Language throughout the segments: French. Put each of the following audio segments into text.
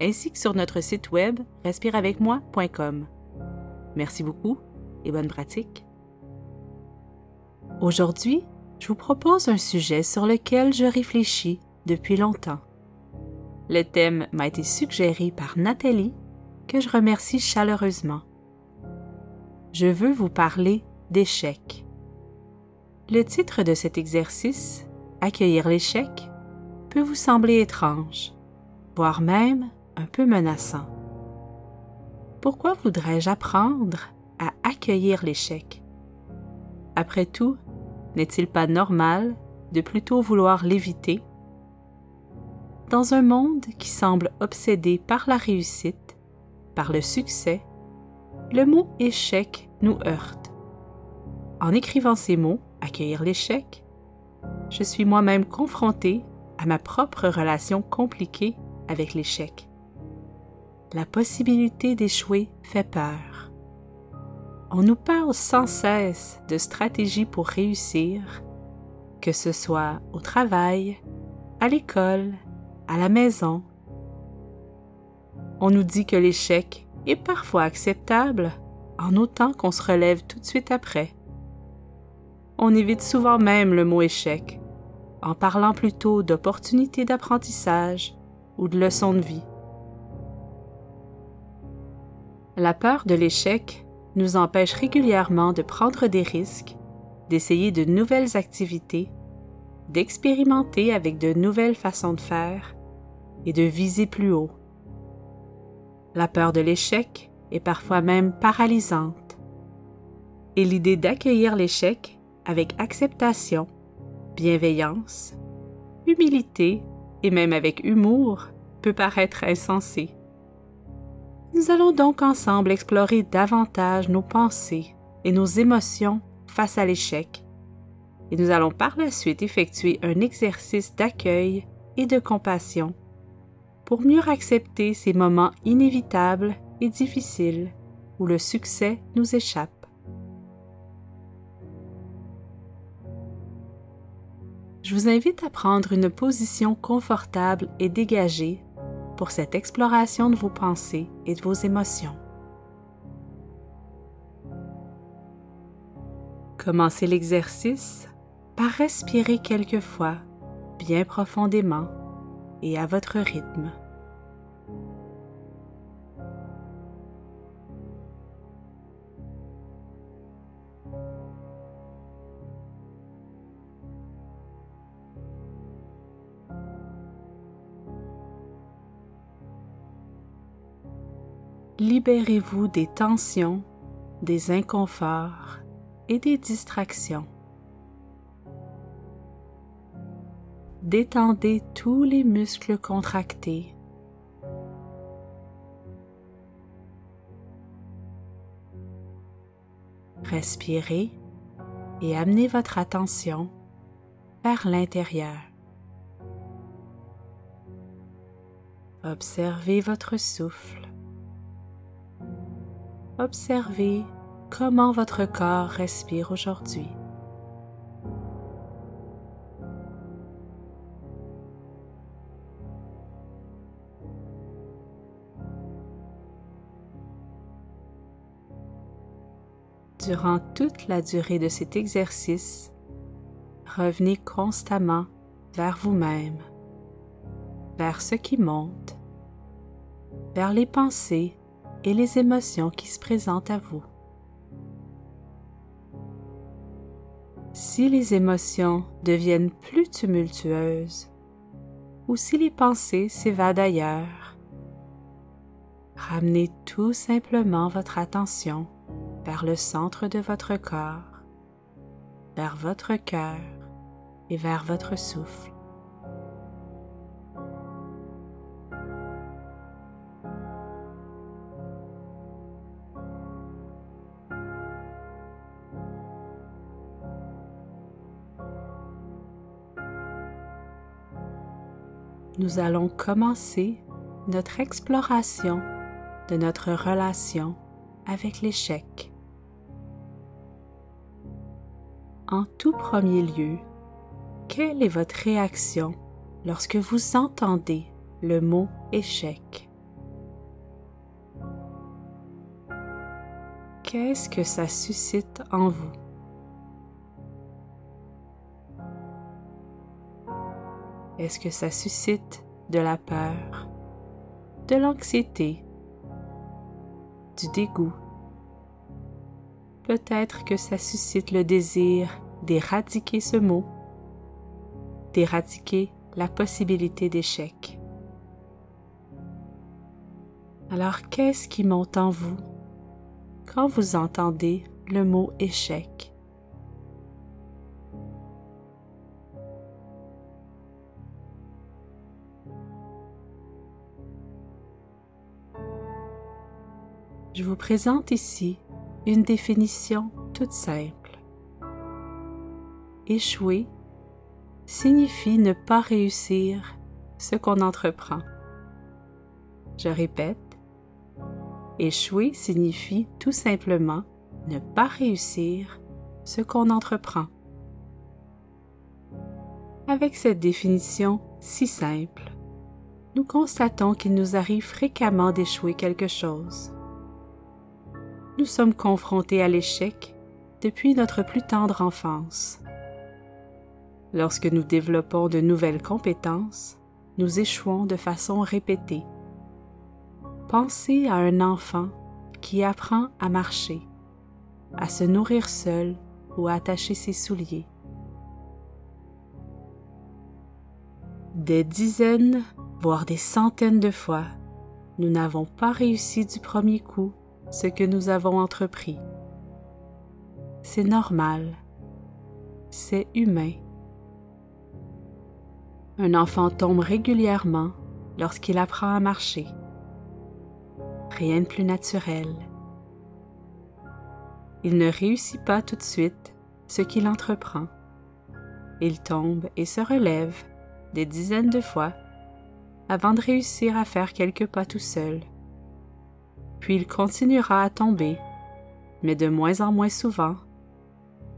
ainsi que sur notre site web respireavecmoi.com. Merci beaucoup et bonne pratique. Aujourd'hui, je vous propose un sujet sur lequel je réfléchis depuis longtemps. Le thème m'a été suggéré par Nathalie, que je remercie chaleureusement. Je veux vous parler d'échecs. Le titre de cet exercice, Accueillir l'échec, peut vous sembler étrange, voire même un peu menaçant. Pourquoi voudrais-je apprendre à accueillir l'échec? Après tout, n'est-il pas normal de plutôt vouloir l'éviter? Dans un monde qui semble obsédé par la réussite, par le succès, le mot échec nous heurte. En écrivant ces mots, accueillir l'échec, je suis moi-même confronté à ma propre relation compliquée avec l'échec. La possibilité d'échouer fait peur. On nous parle sans cesse de stratégies pour réussir, que ce soit au travail, à l'école, à la maison. On nous dit que l'échec est parfois acceptable en autant qu'on se relève tout de suite après. On évite souvent même le mot échec en parlant plutôt d'opportunités d'apprentissage ou de leçons de vie. La peur de l'échec nous empêche régulièrement de prendre des risques, d'essayer de nouvelles activités, d'expérimenter avec de nouvelles façons de faire et de viser plus haut. La peur de l'échec est parfois même paralysante. Et l'idée d'accueillir l'échec avec acceptation bienveillance, humilité et même avec humour peut paraître insensé. Nous allons donc ensemble explorer davantage nos pensées et nos émotions face à l'échec, et nous allons par la suite effectuer un exercice d'accueil et de compassion pour mieux accepter ces moments inévitables et difficiles où le succès nous échappe. je vous invite à prendre une position confortable et dégagée pour cette exploration de vos pensées et de vos émotions. Commencez l'exercice par respirer quelques fois bien profondément et à votre rythme. Libérez-vous des tensions, des inconforts et des distractions. Détendez tous les muscles contractés. Respirez et amenez votre attention vers l'intérieur. Observez votre souffle. Observez comment votre corps respire aujourd'hui. Durant toute la durée de cet exercice, revenez constamment vers vous-même, vers ce qui monte, vers les pensées et les émotions qui se présentent à vous. Si les émotions deviennent plus tumultueuses ou si les pensées s'évadent ailleurs, ramenez tout simplement votre attention vers le centre de votre corps, vers votre cœur et vers votre souffle. Nous allons commencer notre exploration de notre relation avec l'échec. En tout premier lieu, quelle est votre réaction lorsque vous entendez le mot échec? Qu'est-ce que ça suscite en vous? Est-ce que ça suscite de la peur, de l'anxiété, du dégoût? Peut-être que ça suscite le désir d'éradiquer ce mot, d'éradiquer la possibilité d'échec. Alors qu'est-ce qui monte en vous quand vous entendez le mot échec? Je vous présente ici une définition toute simple. Échouer signifie ne pas réussir ce qu'on entreprend. Je répète, échouer signifie tout simplement ne pas réussir ce qu'on entreprend. Avec cette définition si simple, nous constatons qu'il nous arrive fréquemment d'échouer quelque chose nous sommes confrontés à l'échec depuis notre plus tendre enfance. Lorsque nous développons de nouvelles compétences, nous échouons de façon répétée. Pensez à un enfant qui apprend à marcher, à se nourrir seul ou à attacher ses souliers. Des dizaines, voire des centaines de fois, nous n'avons pas réussi du premier coup ce que nous avons entrepris. C'est normal, c'est humain. Un enfant tombe régulièrement lorsqu'il apprend à marcher. Rien de plus naturel. Il ne réussit pas tout de suite ce qu'il entreprend. Il tombe et se relève des dizaines de fois avant de réussir à faire quelques pas tout seul puis il continuera à tomber, mais de moins en moins souvent,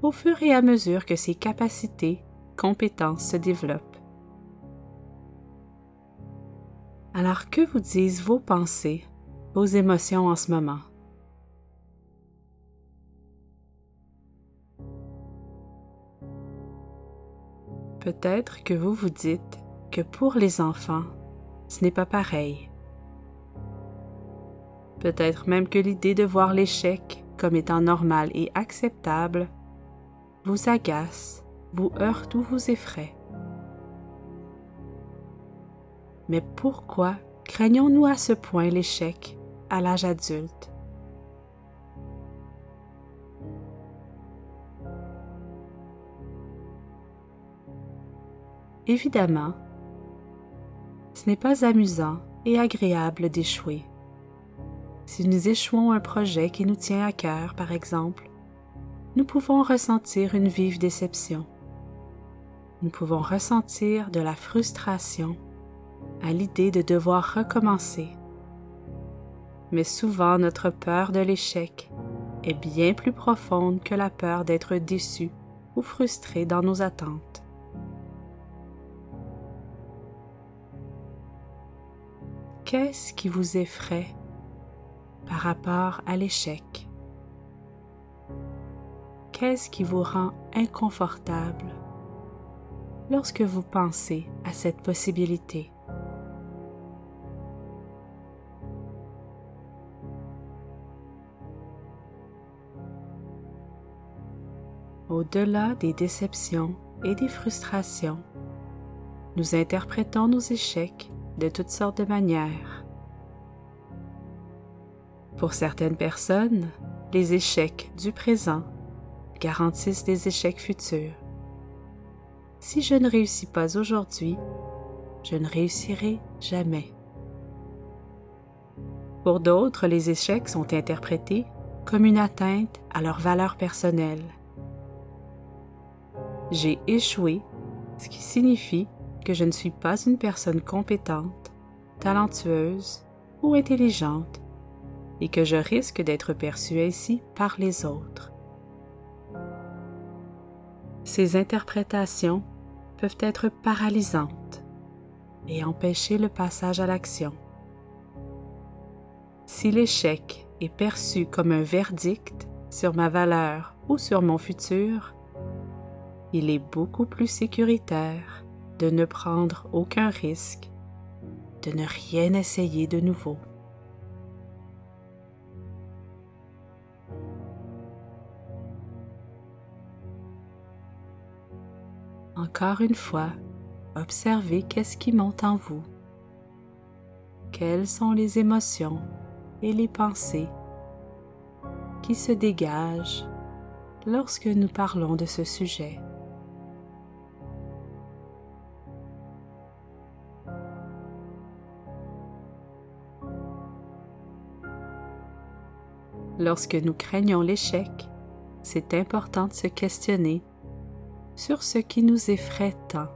au fur et à mesure que ses capacités, compétences se développent. Alors que vous disent vos pensées, vos émotions en ce moment? Peut-être que vous vous dites que pour les enfants, ce n'est pas pareil peut-être même que l'idée de voir l'échec comme étant normal et acceptable vous agace, vous heurte ou vous effraie. Mais pourquoi craignons-nous à ce point l'échec à l'âge adulte? Évidemment, ce n'est pas amusant et agréable d'échouer. Si nous échouons un projet qui nous tient à cœur, par exemple, nous pouvons ressentir une vive déception. Nous pouvons ressentir de la frustration à l'idée de devoir recommencer. Mais souvent notre peur de l'échec est bien plus profonde que la peur d'être déçu ou frustré dans nos attentes. Qu'est-ce qui vous effraie par rapport à l'échec? Qu'est-ce qui vous rend inconfortable lorsque vous pensez à cette possibilité? Au-delà des déceptions et des frustrations, nous interprétons nos échecs de toutes sortes de manières. Pour certaines personnes, les échecs du présent garantissent des échecs futurs. Si je ne réussis pas aujourd'hui, je ne réussirai jamais. Pour d'autres, les échecs sont interprétés comme une atteinte à leur valeur personnelle. J'ai échoué, ce qui signifie que je ne suis pas une personne compétente, talentueuse ou intelligente et que je risque d'être perçue ainsi par les autres. Ces interprétations peuvent être paralysantes et empêcher le passage à l'action. Si l'échec est perçu comme un verdict sur ma valeur ou sur mon futur, il est beaucoup plus sécuritaire de ne prendre aucun risque, de ne rien essayer de nouveau. Encore une fois, observez qu'est-ce qui monte en vous. Quelles sont les émotions et les pensées qui se dégagent lorsque nous parlons de ce sujet. Lorsque nous craignons l'échec, c'est important de se questionner sur ce qui nous effraie tant.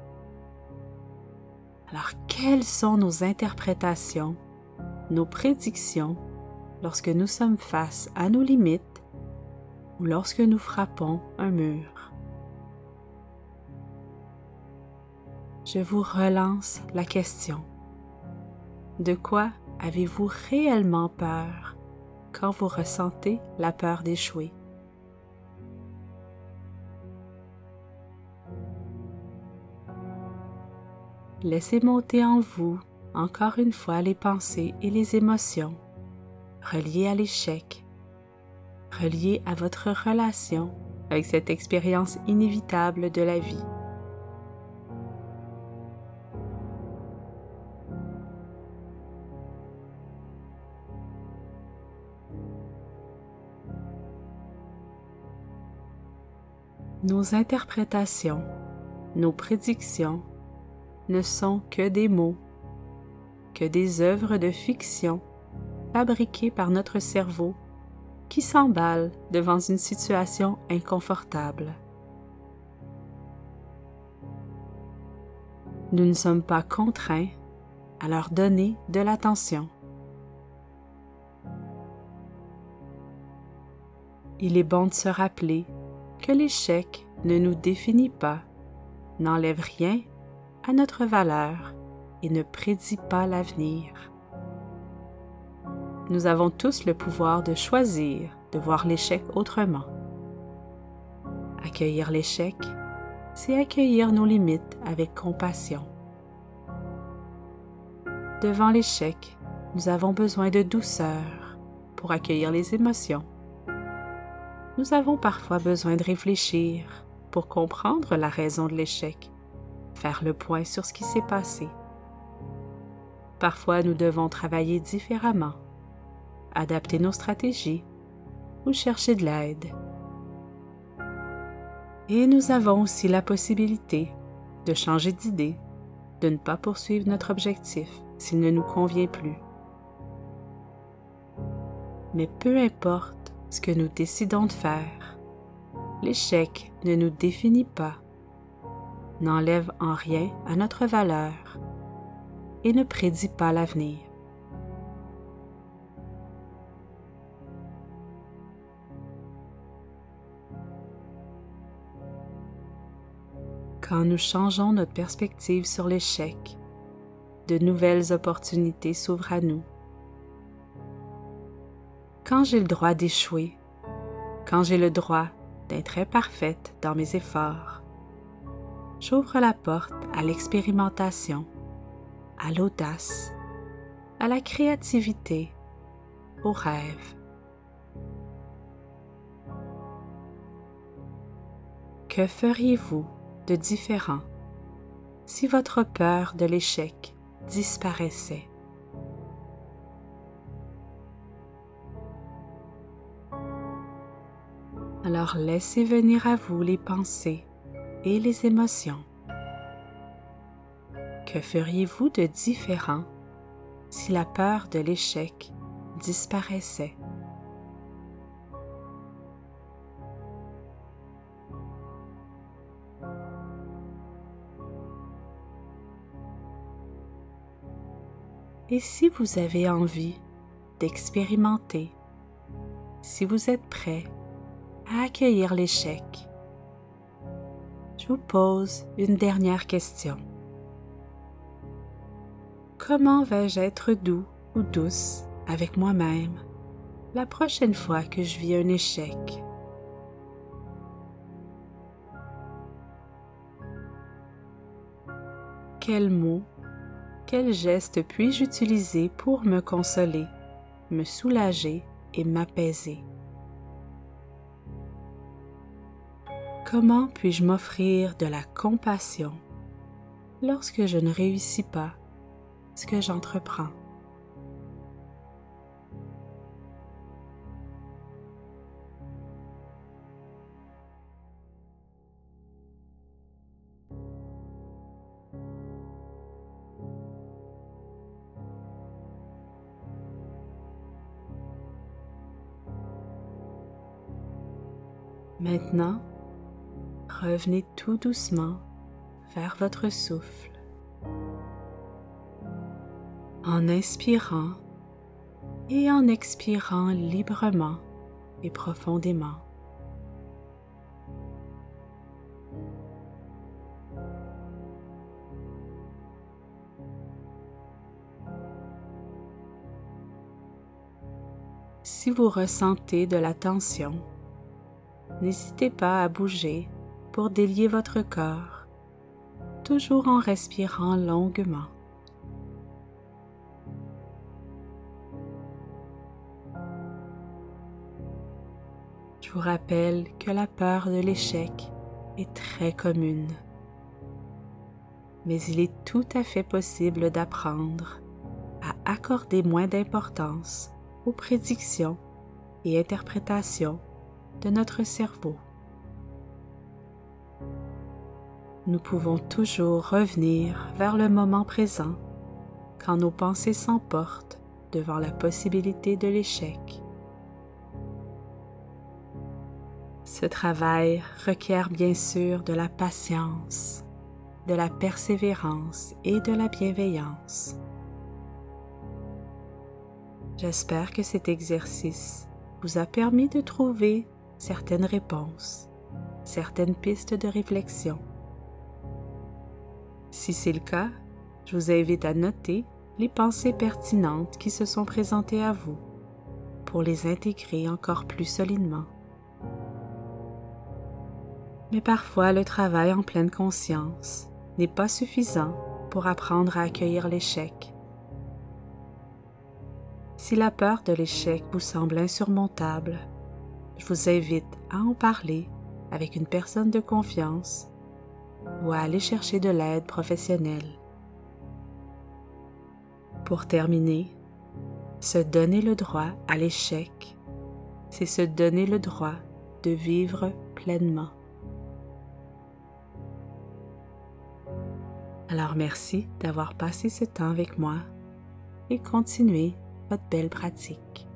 Alors, quelles sont nos interprétations, nos prédictions lorsque nous sommes face à nos limites ou lorsque nous frappons un mur? Je vous relance la question. De quoi avez-vous réellement peur quand vous ressentez la peur d'échouer? Laissez monter en vous encore une fois les pensées et les émotions reliées à l'échec, reliées à votre relation avec cette expérience inévitable de la vie. Nos interprétations, nos prédictions ne sont que des mots, que des œuvres de fiction fabriquées par notre cerveau qui s'emballe devant une situation inconfortable. Nous ne sommes pas contraints à leur donner de l'attention. Il est bon de se rappeler que l'échec ne nous définit pas, n'enlève rien à notre valeur et ne prédit pas l'avenir. Nous avons tous le pouvoir de choisir de voir l'échec autrement. Accueillir l'échec, c'est accueillir nos limites avec compassion. Devant l'échec, nous avons besoin de douceur pour accueillir les émotions. Nous avons parfois besoin de réfléchir pour comprendre la raison de l'échec faire le point sur ce qui s'est passé. Parfois, nous devons travailler différemment, adapter nos stratégies ou chercher de l'aide. Et nous avons aussi la possibilité de changer d'idée, de ne pas poursuivre notre objectif s'il ne nous convient plus. Mais peu importe ce que nous décidons de faire, l'échec ne nous définit pas n'enlève en rien à notre valeur et ne prédit pas l'avenir. Quand nous changeons notre perspective sur l'échec, de nouvelles opportunités s'ouvrent à nous. Quand j'ai le droit d'échouer, quand j'ai le droit d'être imparfaite dans mes efforts, j'ouvre la porte à l'expérimentation, à l'audace, à la créativité, au rêve. Que feriez-vous de différent si votre peur de l'échec disparaissait? Alors laissez venir à vous les pensées et les émotions. Que feriez-vous de différent si la peur de l'échec disparaissait? Et si vous avez envie d'expérimenter, si vous êtes prêt à accueillir l'échec, je vous pose une dernière question. Comment vais-je être doux ou douce avec moi-même la prochaine fois que je vis un échec? Quels mots, quels gestes puis-je utiliser pour me consoler, me soulager et m'apaiser? Comment puis-je m'offrir de la compassion lorsque je ne réussis pas ce que j'entreprends? Maintenant, revenez tout doucement vers votre souffle. En inspirant et en expirant librement et profondément. Si vous ressentez de la tension, n'hésitez pas à bouger pour délier votre corps, toujours en respirant longuement. Je vous rappelle que la peur de l'échec est très commune, mais il est tout à fait possible d'apprendre à accorder moins d'importance aux prédictions et interprétations de notre cerveau. Nous pouvons toujours revenir vers le moment présent quand nos pensées s'emportent devant la possibilité de l'échec. Ce travail requiert bien sûr de la patience, de la persévérance et de la bienveillance. J'espère que cet exercice vous a permis de trouver certaines réponses, certaines pistes de réflexion si c'est le cas, je vous invite à noter les pensées pertinentes qui se sont présentées à vous pour les intégrer encore plus solidement. Mais parfois, le travail en pleine conscience n'est pas suffisant pour apprendre à accueillir l'échec. Si la peur de l'échec vous semble insurmontable, je vous invite à en parler avec une personne de confiance ou à aller chercher de l'aide professionnelle. Pour terminer, se donner le droit à l'échec, c'est se donner le droit de vivre pleinement. Alors merci d'avoir passé ce temps avec moi et continuez votre belle pratique.